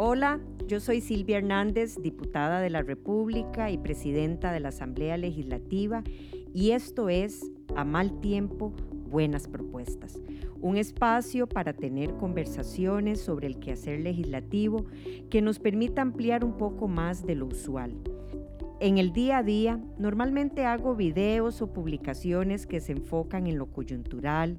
Hola, yo soy Silvia Hernández, diputada de la República y presidenta de la Asamblea Legislativa, y esto es A Mal Tiempo, Buenas Propuestas, un espacio para tener conversaciones sobre el quehacer legislativo que nos permita ampliar un poco más de lo usual. En el día a día, normalmente hago videos o publicaciones que se enfocan en lo coyuntural,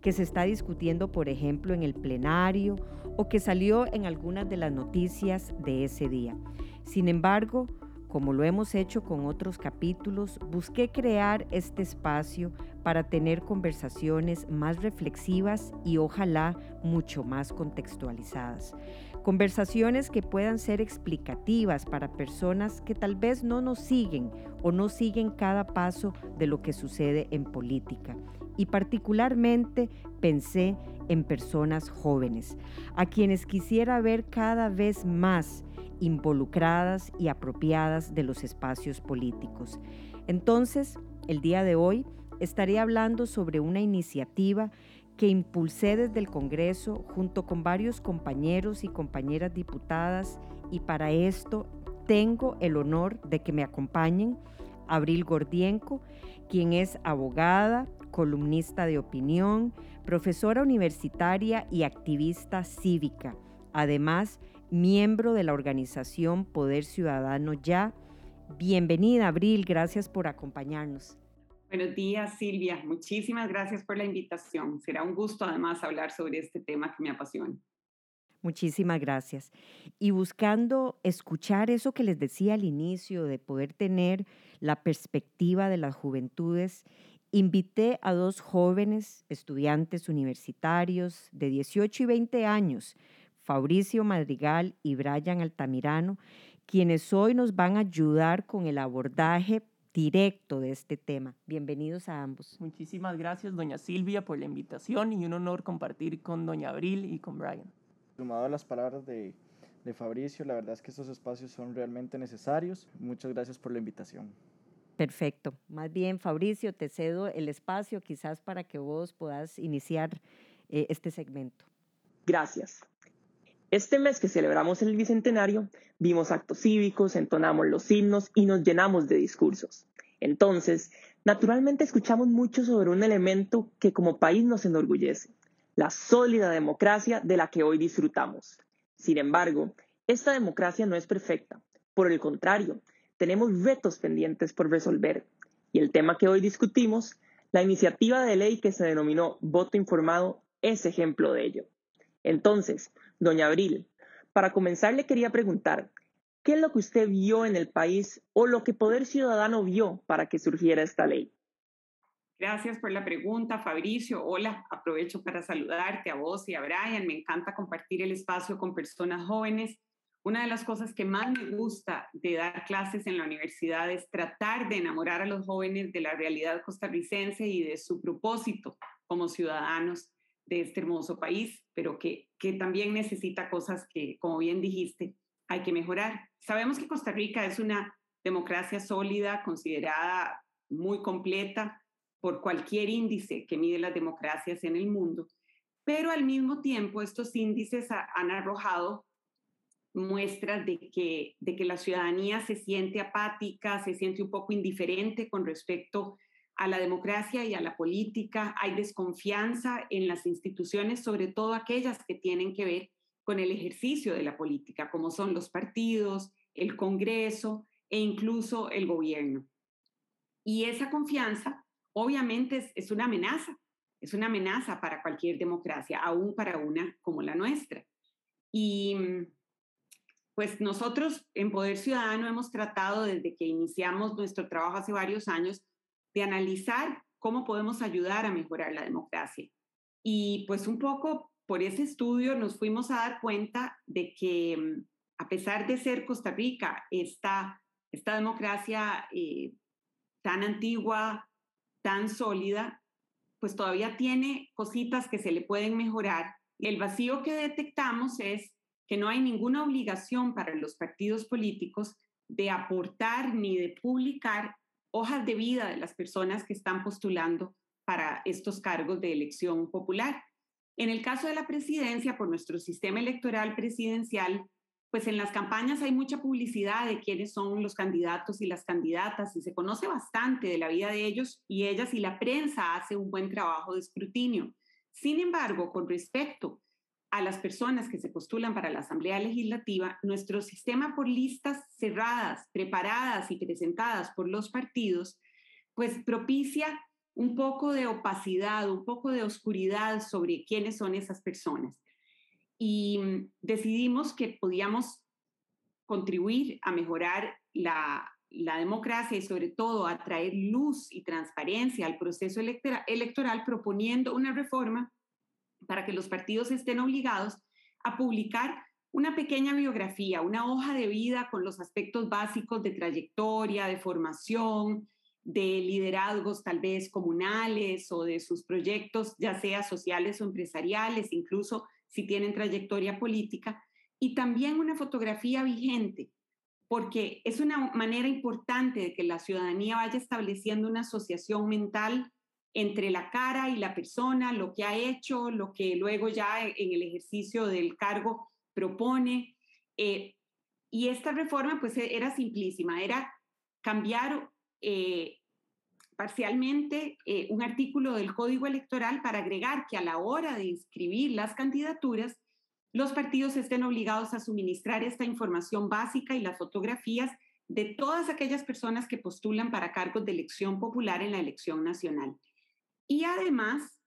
que se está discutiendo, por ejemplo, en el plenario o que salió en algunas de las noticias de ese día. Sin embargo, como lo hemos hecho con otros capítulos, busqué crear este espacio para tener conversaciones más reflexivas y ojalá mucho más contextualizadas. Conversaciones que puedan ser explicativas para personas que tal vez no nos siguen o no siguen cada paso de lo que sucede en política y particularmente pensé en personas jóvenes, a quienes quisiera ver cada vez más involucradas y apropiadas de los espacios políticos. Entonces, el día de hoy estaré hablando sobre una iniciativa que impulsé desde el Congreso junto con varios compañeros y compañeras diputadas y para esto tengo el honor de que me acompañen Abril Gordienco, quien es abogada, columnista de opinión, profesora universitaria y activista cívica. Además, miembro de la organización Poder Ciudadano Ya. Bienvenida, Abril, gracias por acompañarnos. Buenos días, Silvia. Muchísimas gracias por la invitación. Será un gusto además hablar sobre este tema que me apasiona. Muchísimas gracias. Y buscando escuchar eso que les decía al inicio, de poder tener la perspectiva de las juventudes invité a dos jóvenes estudiantes universitarios de 18 y 20 años, Fabricio Madrigal y Brian Altamirano, quienes hoy nos van a ayudar con el abordaje directo de este tema. Bienvenidos a ambos. Muchísimas gracias, doña Silvia, por la invitación y un honor compartir con doña Abril y con Brian. Sumado a las palabras de, de Fabricio, la verdad es que estos espacios son realmente necesarios. Muchas gracias por la invitación. Perfecto. Más bien, Fabricio, te cedo el espacio quizás para que vos puedas iniciar eh, este segmento. Gracias. Este mes que celebramos el Bicentenario, vimos actos cívicos, entonamos los himnos y nos llenamos de discursos. Entonces, naturalmente escuchamos mucho sobre un elemento que como país nos enorgullece, la sólida democracia de la que hoy disfrutamos. Sin embargo, esta democracia no es perfecta. Por el contrario, tenemos retos pendientes por resolver. Y el tema que hoy discutimos, la iniciativa de ley que se denominó voto informado, es ejemplo de ello. Entonces, doña Abril, para comenzar le quería preguntar, ¿qué es lo que usted vio en el país o lo que Poder Ciudadano vio para que surgiera esta ley? Gracias por la pregunta, Fabricio. Hola, aprovecho para saludarte a vos y a Brian. Me encanta compartir el espacio con personas jóvenes una de las cosas que más me gusta de dar clases en la universidad es tratar de enamorar a los jóvenes de la realidad costarricense y de su propósito como ciudadanos de este hermoso país, pero que, que también necesita cosas que, como bien dijiste, hay que mejorar. Sabemos que Costa Rica es una democracia sólida, considerada muy completa por cualquier índice que mide las democracias en el mundo, pero al mismo tiempo estos índices han arrojado muestras de que, de que la ciudadanía se siente apática, se siente un poco indiferente con respecto a la democracia y a la política. Hay desconfianza en las instituciones, sobre todo aquellas que tienen que ver con el ejercicio de la política, como son los partidos, el Congreso e incluso el gobierno. Y esa confianza obviamente es, es una amenaza, es una amenaza para cualquier democracia, aún para una como la nuestra. Y pues nosotros en Poder Ciudadano hemos tratado desde que iniciamos nuestro trabajo hace varios años de analizar cómo podemos ayudar a mejorar la democracia. Y pues un poco por ese estudio nos fuimos a dar cuenta de que mm, a pesar de ser Costa Rica esta, esta democracia eh, tan antigua, tan sólida, pues todavía tiene cositas que se le pueden mejorar. El vacío que detectamos es que no hay ninguna obligación para los partidos políticos de aportar ni de publicar hojas de vida de las personas que están postulando para estos cargos de elección popular. En el caso de la presidencia, por nuestro sistema electoral presidencial, pues en las campañas hay mucha publicidad de quiénes son los candidatos y las candidatas y se conoce bastante de la vida de ellos y ellas y la prensa hace un buen trabajo de escrutinio. Sin embargo, con respecto a las personas que se postulan para la Asamblea Legislativa, nuestro sistema por listas cerradas, preparadas y presentadas por los partidos, pues propicia un poco de opacidad, un poco de oscuridad sobre quiénes son esas personas. Y mm, decidimos que podíamos contribuir a mejorar la, la democracia y sobre todo a traer luz y transparencia al proceso electoral proponiendo una reforma para que los partidos estén obligados a publicar una pequeña biografía, una hoja de vida con los aspectos básicos de trayectoria, de formación, de liderazgos tal vez comunales o de sus proyectos, ya sea sociales o empresariales, incluso si tienen trayectoria política, y también una fotografía vigente, porque es una manera importante de que la ciudadanía vaya estableciendo una asociación mental entre la cara y la persona, lo que ha hecho, lo que luego ya en el ejercicio del cargo propone. Eh, y esta reforma pues e, era simplísima, era cambiar eh, parcialmente eh, un artículo del Código Electoral para agregar que a la hora de inscribir las candidaturas, los partidos estén obligados a suministrar esta información básica y las fotografías de todas aquellas personas que postulan para cargos de elección popular en la elección nacional. Y además,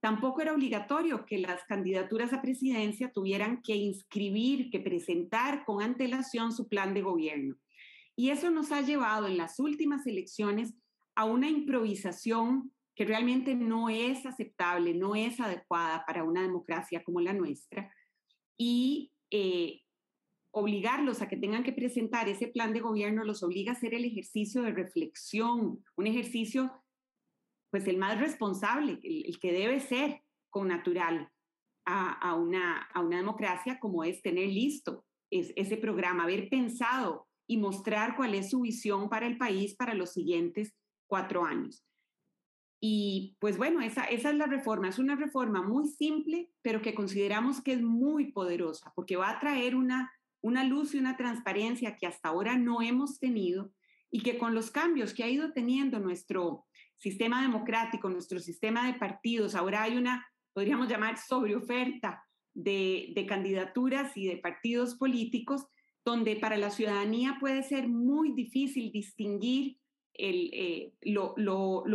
tampoco era obligatorio que las candidaturas a presidencia tuvieran que inscribir, que presentar con antelación su plan de gobierno. Y eso nos ha llevado en las últimas elecciones a una improvisación que realmente no es aceptable, no es adecuada para una democracia como la nuestra. Y eh, obligarlos a que tengan que presentar ese plan de gobierno los obliga a hacer el ejercicio de reflexión, un ejercicio pues el más responsable, el, que debe ser con natural a, una, a una democracia como es tener listo ese programa, haber pensado y mostrar cuál es su visión para el país para los siguientes cuatro años. Y pues bueno, esa, esa es la reforma. Es una reforma muy simple, pero que consideramos que es muy poderosa, porque va a traer una, una luz y una transparencia que hasta ahora no hemos tenido y que con los cambios que ha ido teniendo nuestro, sistema democrático, nuestro sistema de partidos, ahora hay una, podríamos llamar, sobreoferta de, de candidaturas y de partidos políticos, donde para la ciudadanía puede ser muy difícil distinguir eh, lo,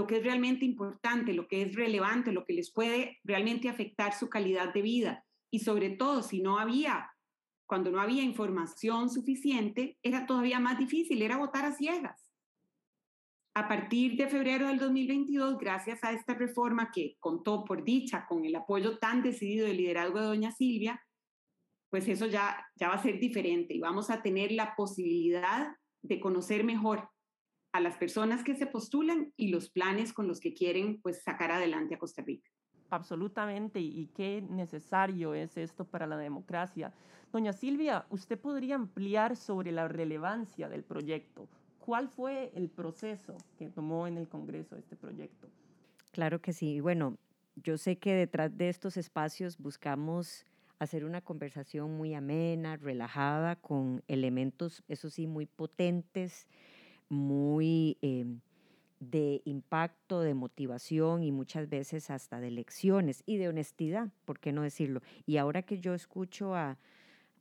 que es realmente importante, lo que es relevante, lo que les puede realmente afectar su calidad de vida. Y sobre todo, si no había, cuando no había información suficiente, era todavía más difícil, era votar a ciegas a partir de febrero del 2022, gracias a esta reforma que contó por dicha con el apoyo tan decidido del liderazgo de doña Silvia, pues eso ya, ya va a ser diferente y vamos a tener la posibilidad de conocer mejor a las personas que se postulan y los planes con los que quieren pues sacar adelante a Costa Rica. Absolutamente, y qué necesario es esto para la democracia. Doña Silvia, ¿usted podría ampliar sobre la relevancia del proyecto? ¿Cuál fue el proceso que tomó en el Congreso este proyecto? Claro que sí. Bueno, yo sé que detrás de estos espacios buscamos hacer una conversación muy amena, relajada, con elementos, eso sí, muy potentes, muy em, de impacto, de motivación y muchas veces hasta de lecciones y de honestidad, ¿por qué no decirlo? Y ahora que yo escucho a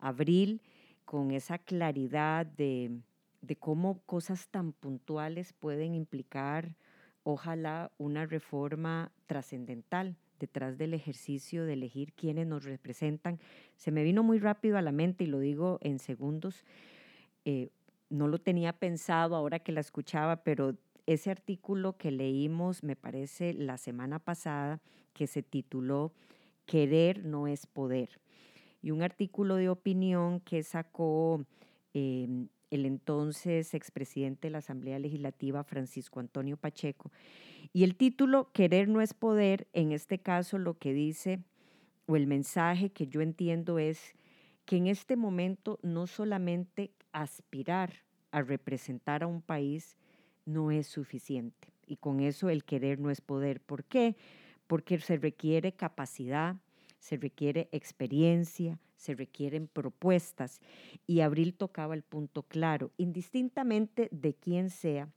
Abril con esa claridad de de cómo cosas tan puntuales pueden implicar, ojalá, una reforma trascendental detrás del ejercicio de elegir quiénes nos representan. Se me vino muy rápido a la mente y lo digo en segundos. Eh, no lo tenía pensado ahora que la escuchaba, pero ese artículo que leímos, me parece, la semana pasada, que se tituló Querer no es poder. Y un artículo de opinión que sacó em, el entonces expresidente de la Asamblea Legislativa, Francisco Antonio Pacheco. Y el título, Querer no es poder, en este caso lo que dice, o el mensaje que yo entiendo es que en este momento no solamente aspirar a representar a un país no es suficiente. Y con eso el querer no es poder. ¿Por qué? Porque se requiere capacidad, se requiere experiencia, se requieren propuestas. Y Abril tocaba el punto claro, indistintamente de quién sea,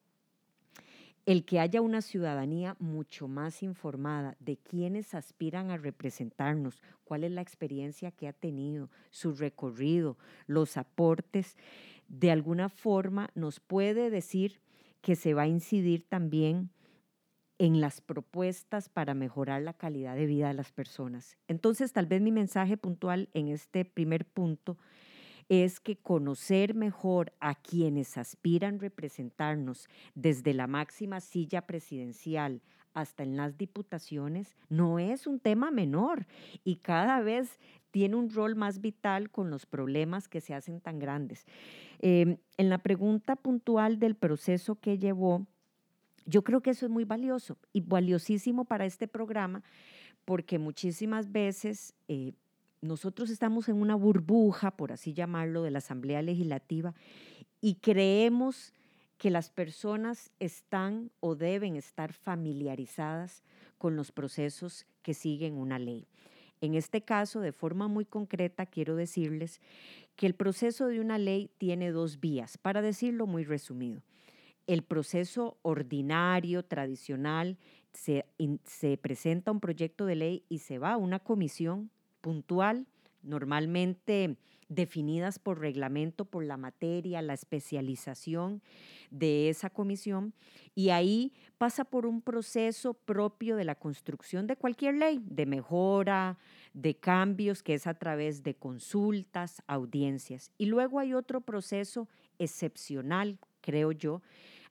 el que haya una ciudadanía mucho más informada de quienes aspiran a representarnos, cuál es la experiencia que ha tenido, su recorrido, los aportes, de alguna forma nos puede decir que se va a incidir también en las propuestas para mejorar la calidad de vida de las personas. Entonces, tal vez mi mensaje puntual en este primer punto es que conocer mejor a quienes aspiran representarnos desde la máxima silla presidencial hasta en las diputaciones no es un tema menor y cada vez tiene un rol más vital con los problemas que se hacen tan grandes. Em, en la pregunta puntual del proceso que llevó, yo creo que eso es muy valioso y valiosísimo para este programa porque muchísimas veces eh, nosotros estamos en una burbuja, por así llamarlo, de la Asamblea Legislativa y creemos que las personas están o deben estar familiarizadas con los procesos que siguen una ley. En este caso, de forma muy concreta, quiero decirles que el proceso de una ley tiene dos vías, para decirlo muy resumido el proceso ordinario, tradicional, se, se, presenta un proyecto de ley y se va a una comisión puntual, normalmente definidas por reglamento, por la materia, la especialización de esa comisión, y ahí pasa por un proceso propio de la construcción de cualquier ley, de mejora, de cambios, que es a través de consultas, audiencias. Y luego hay otro proceso excepcional, creo yo,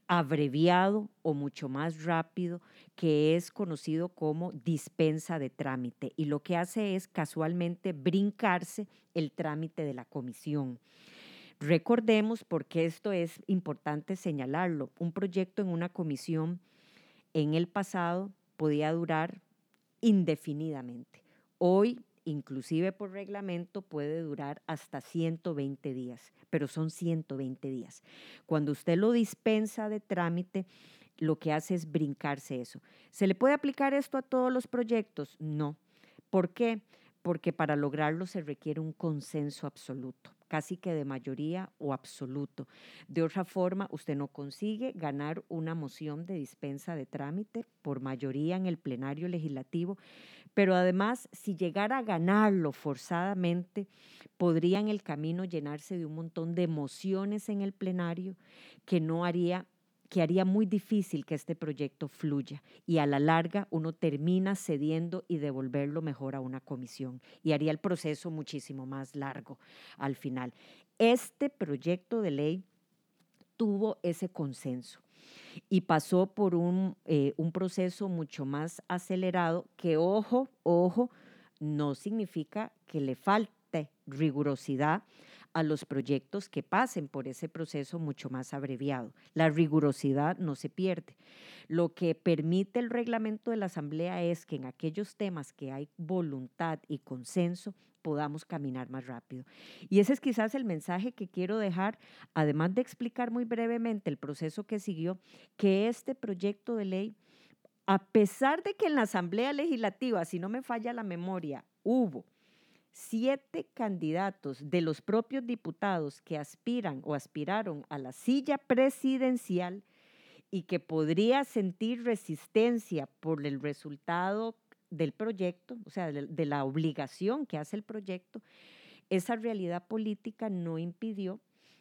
abreviado o mucho más rápido que es conocido como dispensa de trámite y lo que hace es casualmente brincarse el trámite de la comisión. Recordemos, porque esto es importante señalarlo, un proyecto en una comisión en el pasado podía durar indefinidamente. Hoy inclusive por reglamento, puede durar hasta 120 días, pero son 120 días. Cuando usted lo dispensa de trámite, lo que hace es brincarse eso. ¿Se le puede aplicar esto a todos los proyectos? No. ¿Por qué? Porque para lograrlo se requiere un consenso absoluto casi que de mayoría o absoluto. De otra forma, usted no consigue ganar una moción de dispensa de trámite por mayoría en el plenario legislativo, pero además, si llegara a ganarlo forzadamente, podría en el camino llenarse de un montón de mociones en el plenario que no haría que haría muy difícil que este proyecto fluya y a la larga uno termina cediendo y devolverlo mejor a una comisión y haría el proceso muchísimo más largo al final. Este proyecto de ley tuvo ese consenso y pasó por un, eh, un proceso mucho más acelerado que, ojo, ojo, no significa que le falte rigurosidad a los proyectos que pasen por ese proceso mucho más abreviado. La rigurosidad no se pierde. Lo que permite el reglamento de la Asamblea es que en aquellos temas que hay voluntad y consenso podamos caminar más rápido. Y ese es quizás el mensaje que quiero dejar, además de explicar muy brevemente el proceso que siguió, que este proyecto de ley, a pesar de que en la Asamblea Legislativa, si no me falla la memoria, hubo siete candidatos de los propios diputados que aspiran o aspiraron a la silla presidencial y que podría sentir resistencia por el resultado del proyecto, o sea, de, la obligación que hace el proyecto, esa realidad política no impidió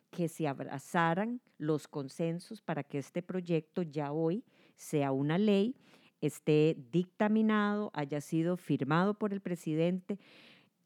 que se abrazaran los consensos para que este proyecto ya hoy sea una ley, esté dictaminado, haya sido firmado por el presidente,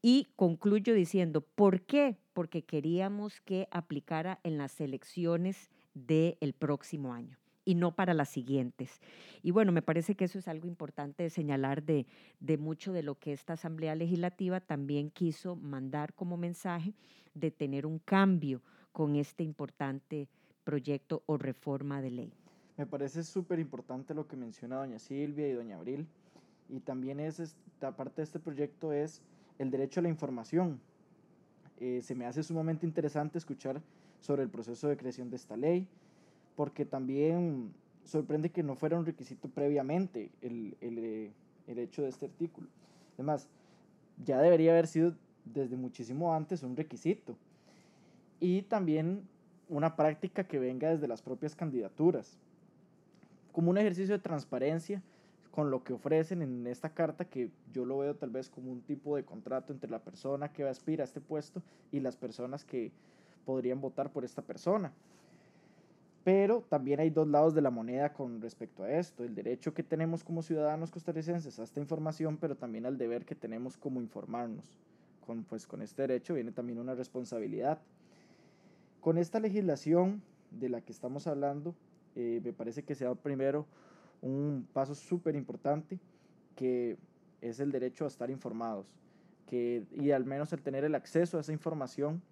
y concluyo diciendo, ¿por qué? Porque queríamos que aplicara en las elecciones del próximo año y no para las siguientes. Y bueno, me parece que eso es algo importante de señalar de, de mucho de lo que esta Asamblea Legislativa también quiso mandar como mensaje de tener un cambio con este importante proyecto o reforma de ley. Me parece súper importante lo que menciona doña Silvia y doña Abril. Y también es, esta parte de este proyecto es el derecho a la información. Eh, se me hace sumamente interesante escuchar sobre el proceso de creación de esta ley, porque también sorprende que no fuera un requisito previamente el, el, eh, el hecho de este artículo. Además, ya debería haber sido desde muchísimo antes un requisito. Y también una práctica que venga desde las propias candidaturas, como un ejercicio de transparencia con lo que ofrecen en esta carta, que yo lo veo tal vez como un tipo de contrato entre la persona que aspira a este puesto y las personas que podrían votar por esta persona. Pero también hay dos lados de la moneda con respecto a esto, el derecho que tenemos como ciudadanos costarricenses a esta información, pero también al deber que tenemos como informarnos. Con, pues, con este derecho viene también una responsabilidad. Con esta legislación de la que estamos hablando, eh, me parece que se da primero un paso súper importante que es el derecho a estar informados que, y al menos el tener el acceso a esa información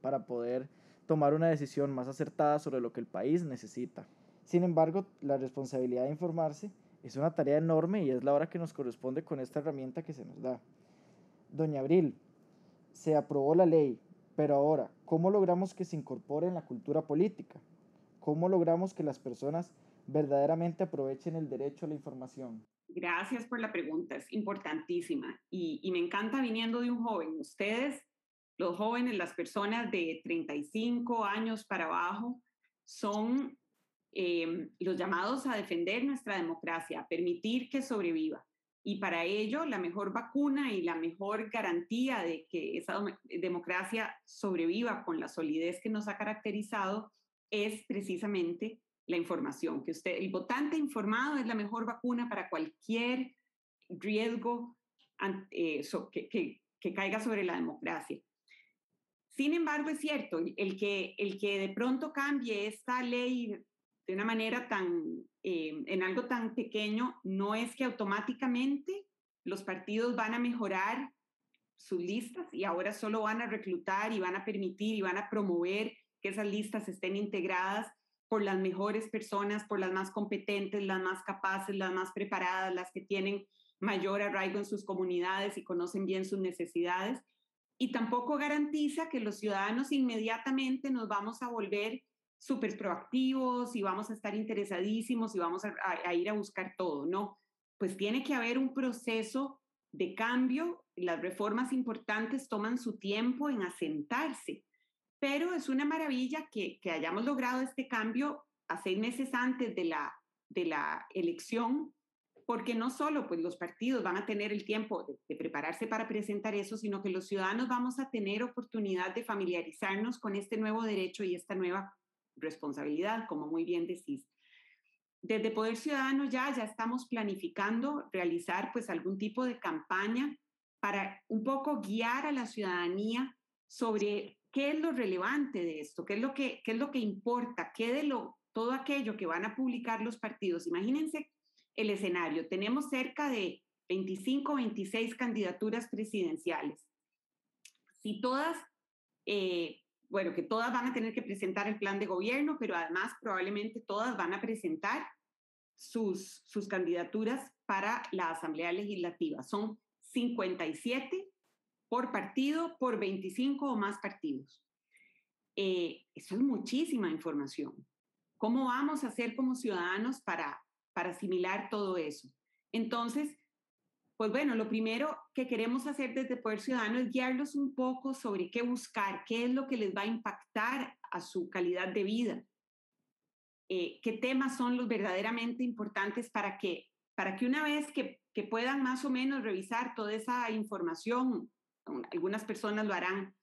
para poder tomar una decisión más acertada sobre lo que el país necesita. Sin embargo, la responsabilidad de informarse es una tarea enorme y es la hora que nos corresponde con esta herramienta que se nos da. Doña Abril, se aprobó la ley, pero ahora, ¿cómo logramos que se incorpore en la cultura política? ¿Cómo logramos que las personas verdaderamente aprovechen el derecho a la información? Gracias por la pregunta, es importantísima y, y me encanta viniendo de un joven. Ustedes, los jóvenes, las personas de 35 años para abajo, son eh, los llamados a defender nuestra democracia, a permitir que sobreviva. Y para ello, la mejor vacuna y la mejor garantía de que esa democracia sobreviva con la solidez que nos ha caracterizado es precisamente la información, que usted, el votante informado es la mejor vacuna para cualquier riesgo eh, que, que, que, caiga sobre la democracia. Sin embargo, es cierto, el que, el que de pronto cambie esta ley de una manera tan, eh, en algo tan pequeño, no es que automáticamente los partidos van a mejorar sus listas y ahora solo van a reclutar y van a permitir y van a promover que esas listas estén integradas por las mejores personas, por las más competentes, las más capaces, las más preparadas, las que tienen mayor arraigo en sus comunidades y conocen bien sus necesidades. Y tampoco garantiza que los ciudadanos inmediatamente nos vamos a volver súper proactivos y vamos a estar interesadísimos y vamos a, ir a buscar todo, ¿no? Pues tiene que haber un proceso de cambio. Las reformas importantes toman su tiempo en asentarse pero es una maravilla que, hayamos logrado este cambio a seis meses antes de la, de la elección, porque no solo pues, los partidos van a tener el tiempo de, de, prepararse para presentar eso, sino que los ciudadanos vamos a tener oportunidad de familiarizarnos con este nuevo derecho y esta nueva responsabilidad, como muy bien decís. Desde Poder Ciudadano ya, ya estamos planificando realizar pues algún tipo de campaña para un poco guiar a la ciudadanía sobre ¿qué es lo relevante de esto? ¿Qué es lo que, qué es lo que importa? ¿Qué de lo, todo aquello que van a publicar los partidos? Imagínense el escenario. Tenemos cerca de 25, 26 candidaturas presidenciales. Si todas, eh, bueno, que todas van a tener que presentar el plan de gobierno, pero además probablemente todas van a presentar sus, sus candidaturas para la Asamblea Legislativa. Son 57 por partido por 25 o más partidos. Eh, eso es muchísima información. ¿Cómo vamos a hacer como ciudadanos para, para asimilar todo eso? Entonces, pues bueno, lo primero que queremos hacer desde Poder Ciudadano es guiarlos un poco sobre qué buscar, qué es lo que les va a impactar a su calidad de vida, eh, qué temas son los verdaderamente importantes para que, para que una vez que, que puedan más o menos revisar toda esa información algunas personas lo harán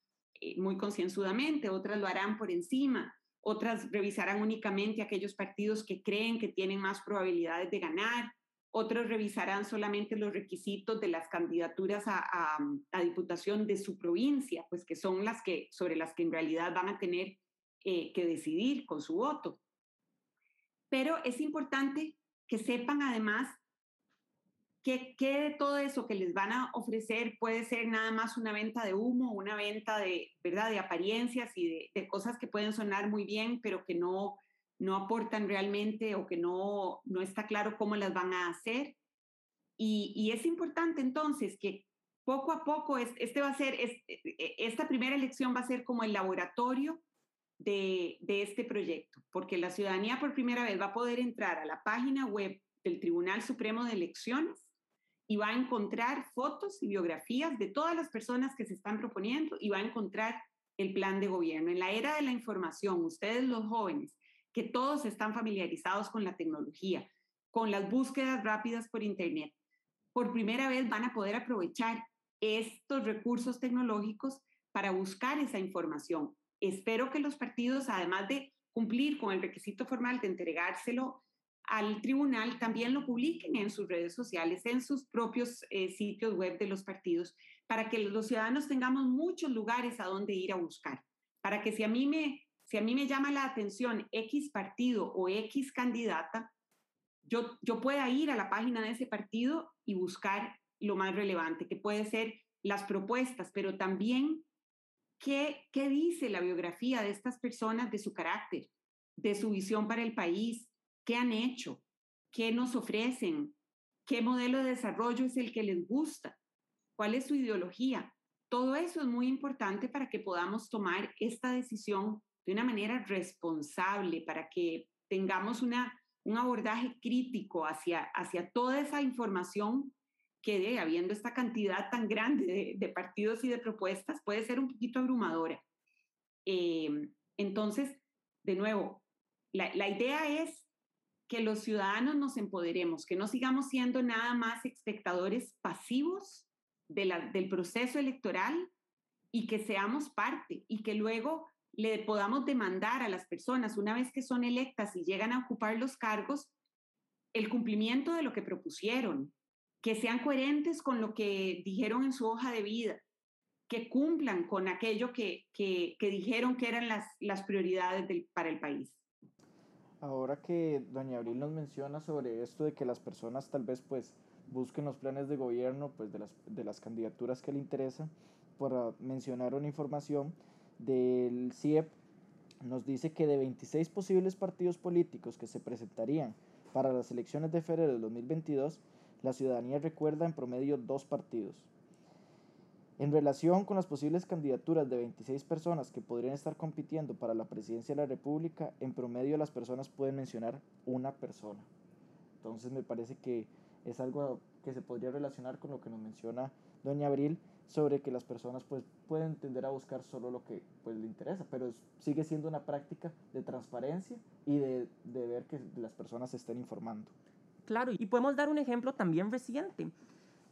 eh, muy concienzudamente, otras lo harán por encima, otras revisarán únicamente aquellos partidos que creen que tienen más probabilidades de ganar, otros revisarán solamente los requisitos de las candidaturas a, diputación de su provincia, pues que son las que, sobre las que en realidad van a tener eh, que decidir con su voto. Pero es importante que sepan además ¿Qué, de todo eso que les van a ofrecer puede ser nada más una venta de humo, una venta de, ¿verdad? de apariencias y de, cosas que pueden sonar muy bien, pero que no, no aportan realmente o que no, no está claro cómo las van a hacer? Y, y es importante entonces que poco a poco, este va a ser, e, e, esta primera elección va a ser como el laboratorio de, de este proyecto, porque la ciudadanía por primera vez va a poder entrar a la página web del Tribunal Supremo de Elecciones y va a encontrar fotos y biografías de todas las personas que se están proponiendo y va a encontrar el plan de gobierno. En la era de la información, ustedes los jóvenes, que todos están familiarizados con la tecnología, con las búsquedas rápidas por Internet, por primera vez van a poder aprovechar estos recursos tecnológicos para buscar esa información. Espero que los partidos, además de cumplir con el requisito formal de entregárselo al tribunal, también lo publiquen en sus redes sociales, en sus propios eh, sitios web de los partidos, para que los ciudadanos tengamos muchos lugares a donde ir a buscar, para que si a mí me, si a mí me llama la atención X partido o X candidata, yo, yo pueda ir a la página de ese partido y buscar lo más relevante, que puede ser las propuestas, pero también qué, qué dice la biografía de estas personas, de su carácter, de su visión para el país, qué han hecho, qué nos ofrecen, qué modelo de desarrollo es el que les gusta, cuál es su ideología. Todo eso es muy importante para que podamos tomar esta decisión de una manera responsable, para que tengamos una, un abordaje crítico hacia, hacia toda esa información que habiendo esta cantidad tan grande de, partidos y de propuestas, puede ser un poquito abrumadora. Eh, entonces, de nuevo, la, la, idea es que los ciudadanos nos empoderemos, que no sigamos siendo nada más espectadores pasivos del proceso electoral y que seamos parte y que luego le podamos demandar a las personas, una vez que son electas y llegan a ocupar los cargos, el cumplimiento de lo que propusieron, que sean coherentes con lo que dijeron en su hoja de vida, que cumplan con aquello que, que, dijeron que eran las, las prioridades para el país. Ahora que doña Abril nos menciona sobre esto de que las personas tal vez pues busquen los planes de gobierno pues de las, de las candidaturas que le interesan, por mencionar una información del CIEP, nos dice que de 26 posibles partidos políticos que se presentarían para las elecciones de febrero del 2022, la ciudadanía recuerda en promedio dos partidos. En relación con las posibles candidaturas de 26 personas que podrían estar compitiendo para la presidencia de la República, en promedio las personas pueden mencionar una persona. Entonces me parece que es algo que se podría relacionar con lo que nos menciona doña Abril sobre que las personas pues pueden tender a buscar solo lo que pues le interesa, pero sigue siendo una práctica de transparencia y de, de ver que las personas se estén informando. Claro, y podemos dar un ejemplo también reciente.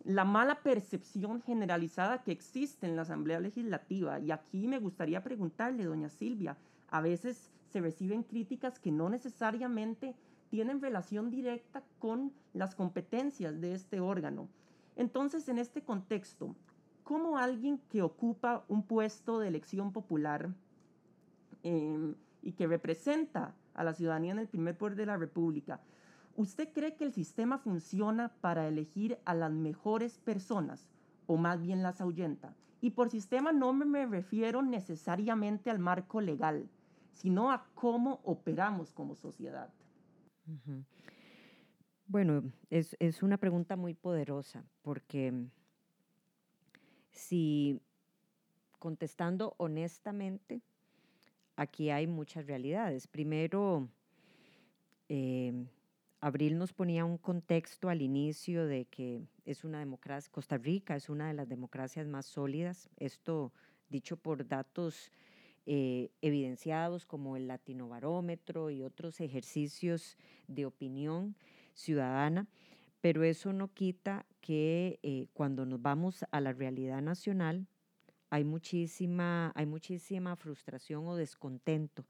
La mala percepción generalizada que existe en la Asamblea Legislativa. Y aquí me gustaría preguntarle, doña Silvia, a veces se reciben críticas que no necesariamente tienen relación directa con las competencias de este órgano. Entonces, en este contexto, ¿cómo alguien que ocupa un puesto de elección popular em, y que representa a la ciudadanía en el primer poder de la República ¿Usted cree que el sistema funciona para elegir a las mejores personas o más bien las ahuyenta? Y por sistema no me refiero necesariamente al marco legal, sino a cómo operamos como sociedad. Bueno, es, una pregunta muy poderosa porque si contestando honestamente, aquí hay muchas realidades. Primero, eh, Abril nos ponía un contexto al inicio de que es una democracia, Costa Rica es una de las democracias más sólidas, esto dicho por datos eh, evidenciados como el latinobarómetro y otros ejercicios de opinión ciudadana, pero eso no quita que eh, cuando nos vamos a la realidad nacional hay muchísima, hay muchísima frustración o descontento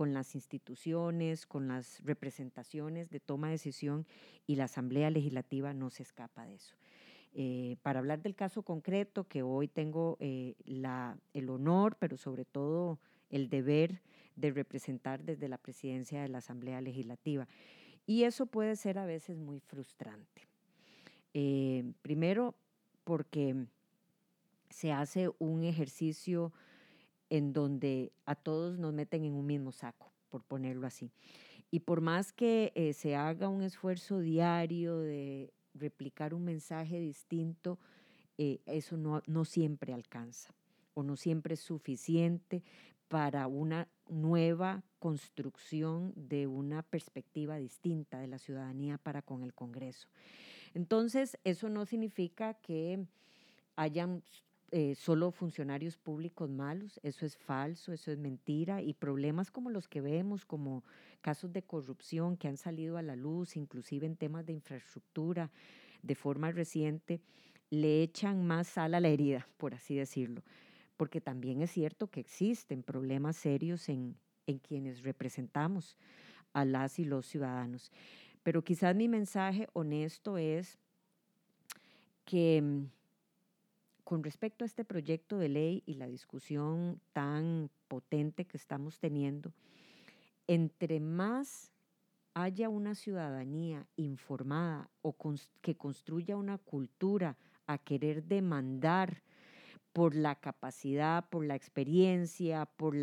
con las instituciones, con las representaciones de toma de decisión y la Asamblea Legislativa no se escapa de eso. Eh, para hablar del caso concreto, que hoy tengo eh, la, el honor, pero sobre todo el deber de representar desde la presidencia de la Asamblea Legislativa. Y eso puede ser a veces muy frustrante. Eh, primero, porque se hace un ejercicio en donde a todos nos meten en un mismo saco, por ponerlo así. Y por más que eh, se haga un esfuerzo diario de replicar un mensaje distinto, eh, eso no, no siempre alcanza o no siempre es suficiente para una nueva construcción de una perspectiva distinta de la ciudadanía para con el Congreso. Entonces, eso no significa que hayan eh, solo funcionarios públicos malos, eso es falso, eso es mentira, y problemas como los que vemos, como casos de corrupción que han salido a la luz, inclusive en temas de infraestructura, de forma reciente, le echan más sal a la herida, por así decirlo, porque también es cierto que existen problemas serios en, en quienes representamos a las y los ciudadanos. Pero quizás mi mensaje honesto es que mm, con respecto a este proyecto de ley y la discusión tan potente que estamos teniendo, entre más haya una ciudadanía informada o que construya una cultura a querer demandar por la capacidad, por la experiencia, por,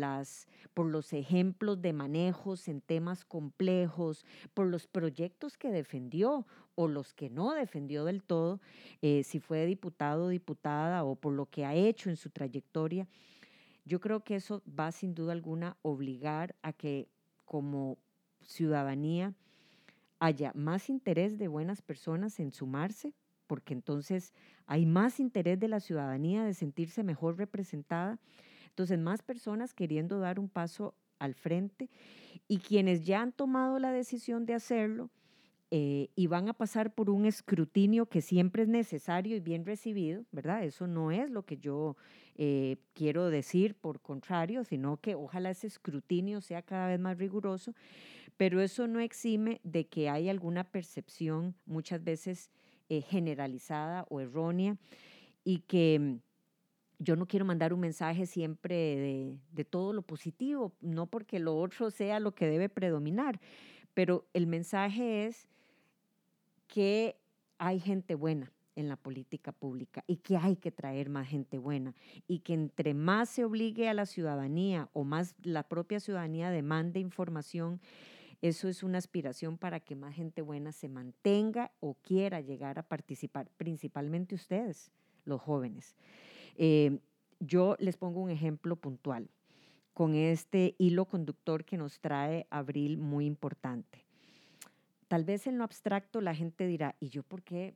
por los ejemplos de manejos en temas complejos, por los proyectos que defendió o los que no defendió del todo, eh, si fue diputado o diputada o por lo que ha hecho en su trayectoria. Yo creo que eso va sin duda alguna obligar a que como ciudadanía haya más interés de buenas personas en sumarse porque entonces hay más interés de la ciudadanía de sentirse mejor representada. Entonces, más personas queriendo dar un paso al frente y quienes ya han tomado la decisión de hacerlo eh, y van a pasar por un escrutinio que siempre es necesario y bien recibido, ¿verdad? Eso no es lo que yo eh, quiero decir, por contrario, sino que ojalá ese escrutinio sea cada vez más riguroso, pero eso no exime de que hay alguna percepción muchas veces eh, generalizada o errónea y que yo no quiero mandar un mensaje siempre de, de, todo lo positivo, no porque lo otro sea lo que debe predominar, pero el mensaje es que hay gente buena en la política pública y que hay que traer más gente buena y que entre más se obligue a la ciudadanía o más la propia ciudadanía demande información, eso es una aspiración para que más gente buena se mantenga o quiera llegar a participar, principalmente ustedes, los jóvenes. Eh, yo les pongo un ejemplo puntual con este hilo conductor que nos trae Abril muy importante. Tal vez en lo abstracto la gente dirá, ¿y yo por qué?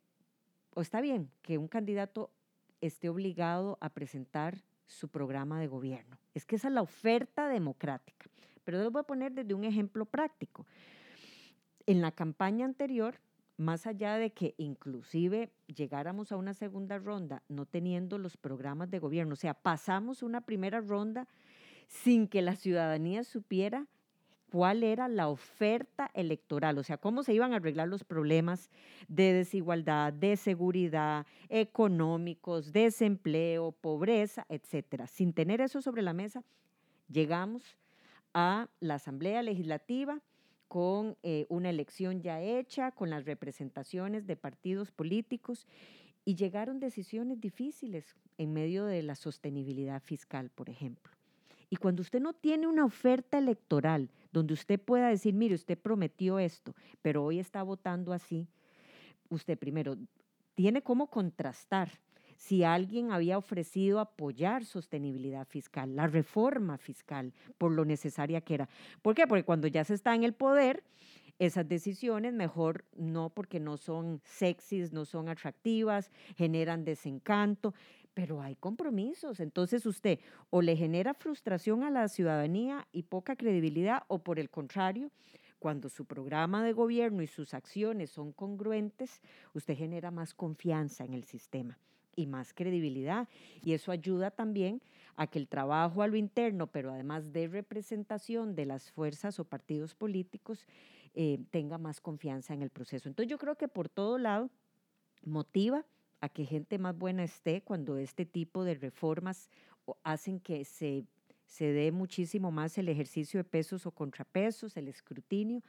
O está bien que un candidato esté obligado a presentar su programa de gobierno. Es que esa es la oferta democrática. Pero les voy a poner desde un ejemplo práctico. En la campaña anterior, más allá de que inclusive llegáramos a una segunda ronda no teniendo los programas de gobierno, o sea, pasamos una primera ronda sin que la ciudadanía supiera cuál era la oferta electoral, o sea, cómo se iban a arreglar los problemas de desigualdad, de seguridad, económicos, desempleo, pobreza, etcétera. Sin tener eso sobre la mesa, llegamos a la Asamblea Legislativa con eh, una elección ya hecha, con las representaciones de partidos políticos y llegaron decisiones difíciles en medio de la sostenibilidad fiscal, por ejemplo. Y cuando usted no tiene una oferta electoral donde usted pueda decir, mire, usted prometió esto, pero hoy está votando así, usted primero tiene cómo contrastar si alguien había ofrecido apoyar sostenibilidad fiscal, la reforma fiscal, por lo necesaria que era. ¿Por qué? Porque cuando ya se está en el poder, esas decisiones mejor no porque no son sexys, no son atractivas, generan desencanto, pero hay compromisos. Entonces usted o le genera frustración a la ciudadanía y poca credibilidad o por el contrario, cuando su programa de gobierno y sus acciones son congruentes, usted genera más confianza en el sistema y más credibilidad. Y eso ayuda también a que el trabajo a lo interno, pero además de representación de las fuerzas o partidos políticos, eh, tenga más confianza en el proceso. Entonces yo creo que por todo lado motiva a que gente más buena esté cuando este tipo de reformas hacen que se, se dé muchísimo más el ejercicio de pesos o contrapesos, el escrutinio,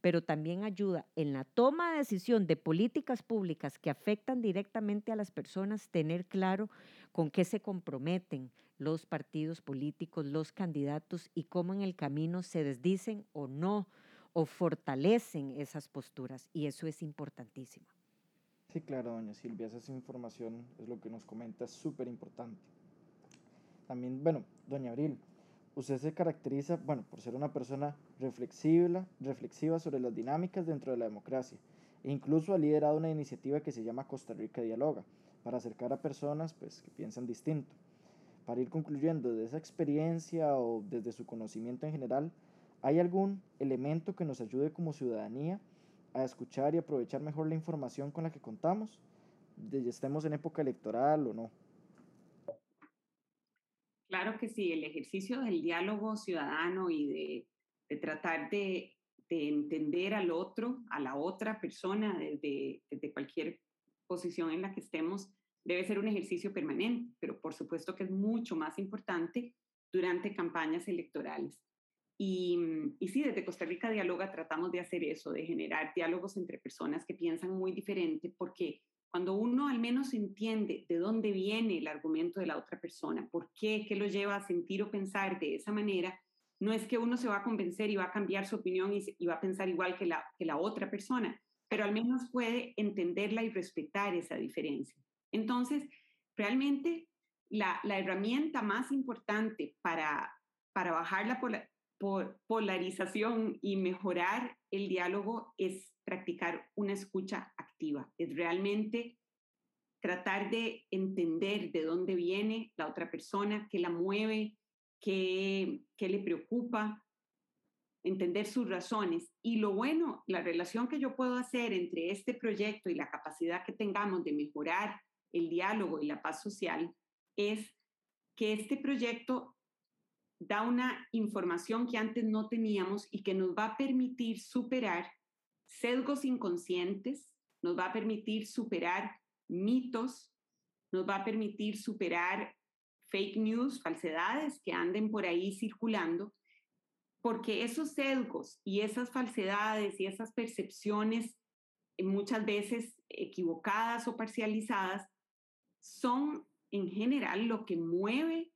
pero también ayuda en la toma de decisión de políticas públicas que afectan directamente a las personas, tener claro con qué se comprometen los partidos políticos, los candidatos y cómo en el camino se desdicen o no o fortalecen esas posturas. Y eso es importantísimo. Sí, claro, doña Silvia, esa información es lo que nos comenta, es súper importante. También, bueno, doña Abril, usted se caracteriza, bueno, por ser una persona reflexiva, reflexiva sobre las dinámicas dentro de la democracia e incluso ha liderado una iniciativa que se llama Costa Rica Dialoga, para acercar a personas pues, que piensan distinto. Para ir concluyendo de esa experiencia o desde su conocimiento en general, ¿hay algún elemento que nos ayude como ciudadanía a escuchar y aprovechar mejor la información con la que contamos, desde estemos en época electoral o no? Claro que sí, el ejercicio del diálogo ciudadano y de, tratar de, de, entender al otro, a la otra persona, desde, desde cualquier posición en la que estemos, debe ser un ejercicio permanente, pero por supuesto que es mucho más importante durante campañas electorales. Y, y, sí, desde Costa Rica Dialoga tratamos de hacer eso, de generar diálogos entre personas que piensan muy diferente, porque cuando uno al menos entiende de dónde viene el argumento de la otra persona, por qué, qué lo lleva a sentir o pensar de esa manera, no es que uno se va a convencer y va a cambiar su opinión y, va a pensar igual que la, que la otra persona, pero al menos puede entenderla y respetar esa diferencia. Entonces, realmente la, la herramienta más importante para, para bajar la por polarización y mejorar el diálogo es practicar una escucha activa, es realmente tratar de entender de dónde viene la otra persona, qué la mueve, qué, qué le preocupa, entender sus razones. Y lo bueno, la relación que yo puedo hacer entre este proyecto y la capacidad que tengamos de mejorar el diálogo y la paz social es que este proyecto da una información que antes no teníamos y que nos va a permitir superar sesgos inconscientes, nos va a permitir superar mitos, nos va a permitir superar fake news, falsedades que anden por ahí circulando, porque esos sesgos y esas falsedades y esas percepciones eh, muchas veces equivocadas o parcializadas son en general lo que mueve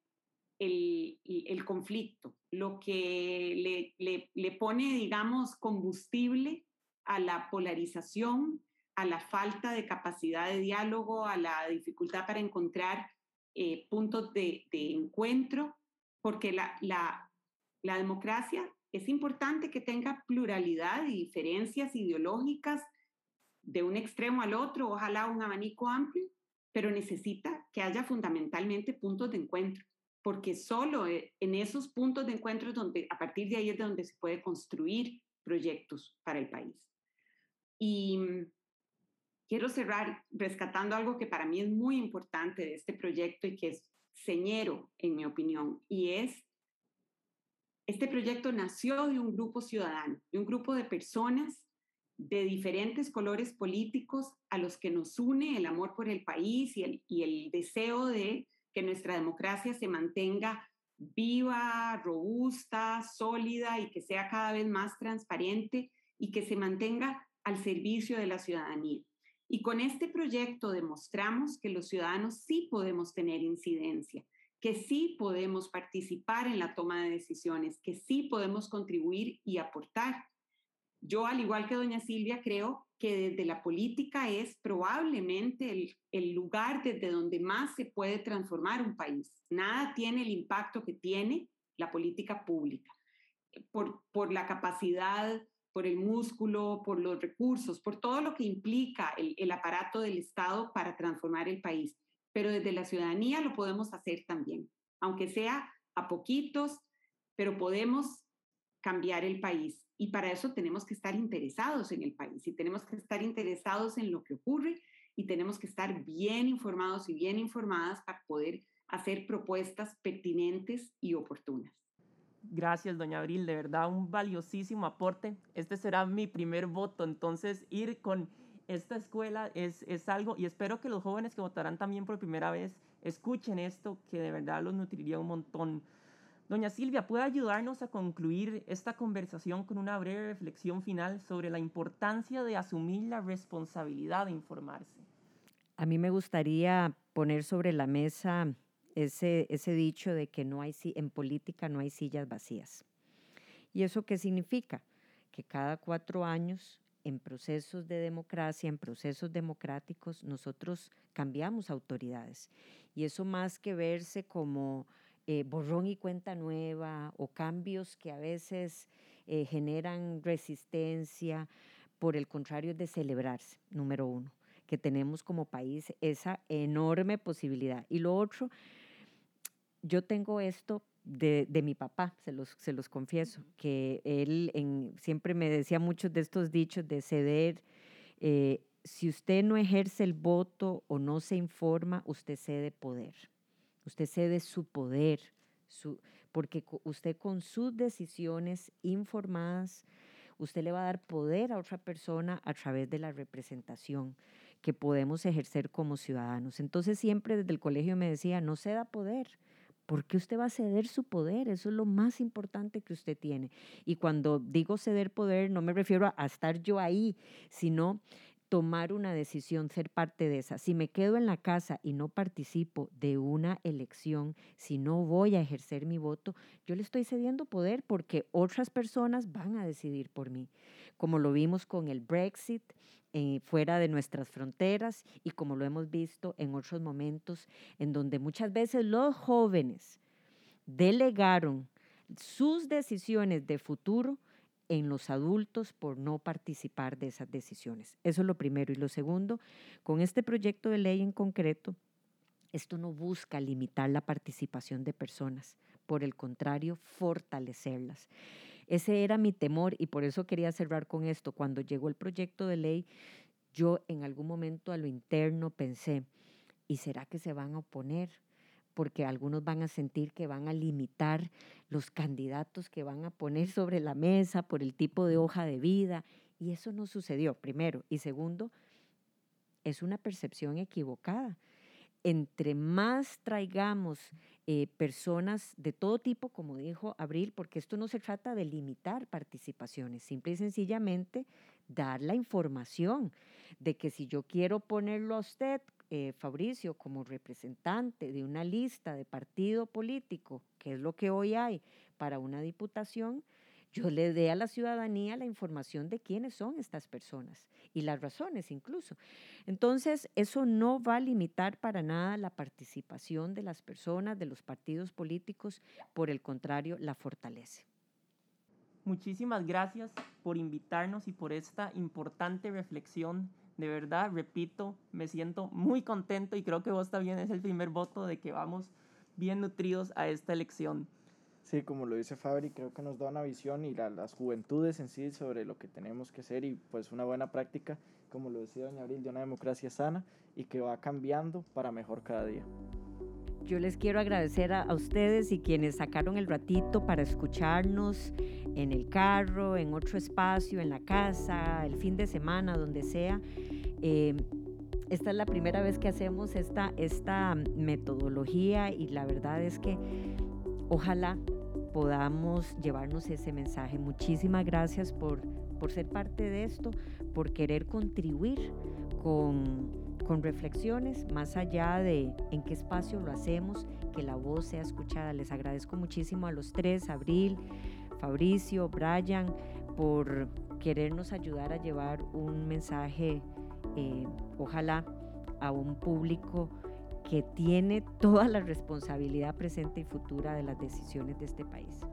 el, el conflicto, lo que le, le, le, pone, digamos, combustible a la polarización, a la falta de capacidad de diálogo, a la dificultad para encontrar eh, puntos de, de, encuentro, porque la, la, la democracia es importante que tenga pluralidad y diferencias ideológicas de un extremo al otro, ojalá un abanico amplio, pero necesita que haya fundamentalmente puntos de encuentro, porque solo eh, en esos puntos de encuentro donde a partir de ahí es donde se puede construir proyectos para el país. Y mm, quiero cerrar rescatando algo que para mí es muy importante de este proyecto y que es señero, en mi opinión, y es, este proyecto nació de un grupo ciudadano, de un grupo de personas de diferentes colores políticos a los que nos une el amor por el país y el, y el deseo de que nuestra democracia se mantenga viva, robusta, sólida y que sea cada vez más transparente y que se mantenga al servicio de la ciudadanía. Y con este proyecto demostramos que los ciudadanos sí podemos tener incidencia, que sí podemos participar en la toma de decisiones, que sí podemos contribuir y aportar yo, al igual que doña Silvia, creo que desde la política es probablemente el, lugar desde donde más se puede transformar un país. Nada tiene el impacto que tiene la política pública, por, la capacidad, por el músculo, por los recursos, por todo lo que implica el aparato del Estado para transformar el país. Pero desde la ciudadanía lo podemos hacer también, aunque sea a poquitos, pero podemos cambiar el país. Y para eso tenemos que estar interesados en el país y tenemos que estar interesados en lo que ocurre y tenemos que estar bien informados y bien informadas para poder hacer propuestas pertinentes y oportunas. Gracias, doña Abril, de verdad un valiosísimo aporte. Este será mi primer voto, entonces ir con esta escuela es, es algo y espero que los jóvenes que votarán también por primera vez escuchen esto, que de verdad los nutriría un montón. Doña Silvia, ¿puede ayudarnos a concluir esta conversación con una breve reflexión final sobre la importancia de asumir la responsabilidad de informarse? A mí me gustaría poner sobre la mesa ese, dicho de que no hay, en política no hay sillas vacías. ¿Y eso qué significa? Que cada cuatro años en procesos de democracia, en procesos democráticos, nosotros cambiamos autoridades. Y eso más que verse como eh, borrón y cuenta nueva o cambios que a veces eh, generan resistencia, por el contrario es de celebrarse, número uno, que tenemos como país esa enorme posibilidad. Y lo otro, yo tengo esto de, mi papá, se los, se los confieso, que él en, siempre me decía muchos de estos dichos de ceder. Eh, si usted no ejerce el voto o no se informa, usted cede poder. Usted cede su poder, porque usted con sus decisiones informadas, usted le va a dar poder a otra persona a través de la representación que podemos ejercer como ciudadanos. Entonces siempre desde el colegio me decía, no ceda poder, porque usted va a ceder su poder? Eso es lo más importante que usted tiene. Y cuando digo ceder poder, no me refiero a estar yo ahí, sino tomar una decisión, ser parte de esa. Si me quedo en la casa y no participo de una elección, si no voy a ejercer mi voto, yo le estoy cediendo poder porque otras personas van a decidir por mí, como lo vimos con el Brexit eh, fuera de nuestras fronteras y como lo hemos visto en otros momentos en donde muchas veces los jóvenes delegaron sus decisiones de futuro en los adultos por no participar de esas decisiones. Eso es lo primero. Y lo segundo, con este proyecto de ley en concreto, esto no busca limitar la participación de personas, por el contrario, fortalecerlas. Ese era mi temor y por eso quería cerrar con esto. Cuando llegó el proyecto de ley, yo en algún momento a lo interno pensé, ¿y será que se van a oponer? Porque algunos van a sentir que van a limitar los candidatos que van a poner sobre la mesa por el tipo de hoja de vida. Y eso no sucedió, primero. Y segundo, es una percepción equivocada. Entre más traigamos eh, personas de todo tipo, como dijo Abril, porque esto no se trata de limitar participaciones, simple y sencillamente dar la información de que si yo quiero ponerlo a usted eh, Fabricio como representante de una lista de partido político, que es lo que hoy hay para una diputación, yo le dé a la ciudadanía la información de quiénes son estas personas y las razones incluso. Entonces, eso no va a limitar para nada la participación de las personas, de los partidos políticos, por el contrario, la fortalece. Muchísimas gracias por invitarnos y por esta importante reflexión de verdad, repito, me siento muy contento y creo que vos también es el primer voto de que vamos bien nutridos a esta elección. Sí, como lo dice Fabri, creo que nos da una visión y las juventudes en sí sobre lo que tenemos que hacer y pues una buena práctica, como lo decía doña Abril, de una democracia sana y que va cambiando para mejor cada día. Yo les quiero agradecer a, a, ustedes y quienes sacaron el ratito para escucharnos en el carro, en otro espacio, en la casa, el fin de semana, donde sea. Eh, esta es la primera vez que hacemos esta, esta metodología y la verdad es que ojalá podamos llevarnos ese mensaje. Muchísimas gracias por, por ser parte de esto, por querer contribuir con, con reflexiones más allá de en qué espacio lo hacemos, que la voz sea escuchada. Les agradezco muchísimo a los tres, Abril, Fabricio, Brian, por querernos ayudar a llevar un mensaje eh, ojalá a un público que tiene toda la responsabilidad presente y futura de las decisiones de este país.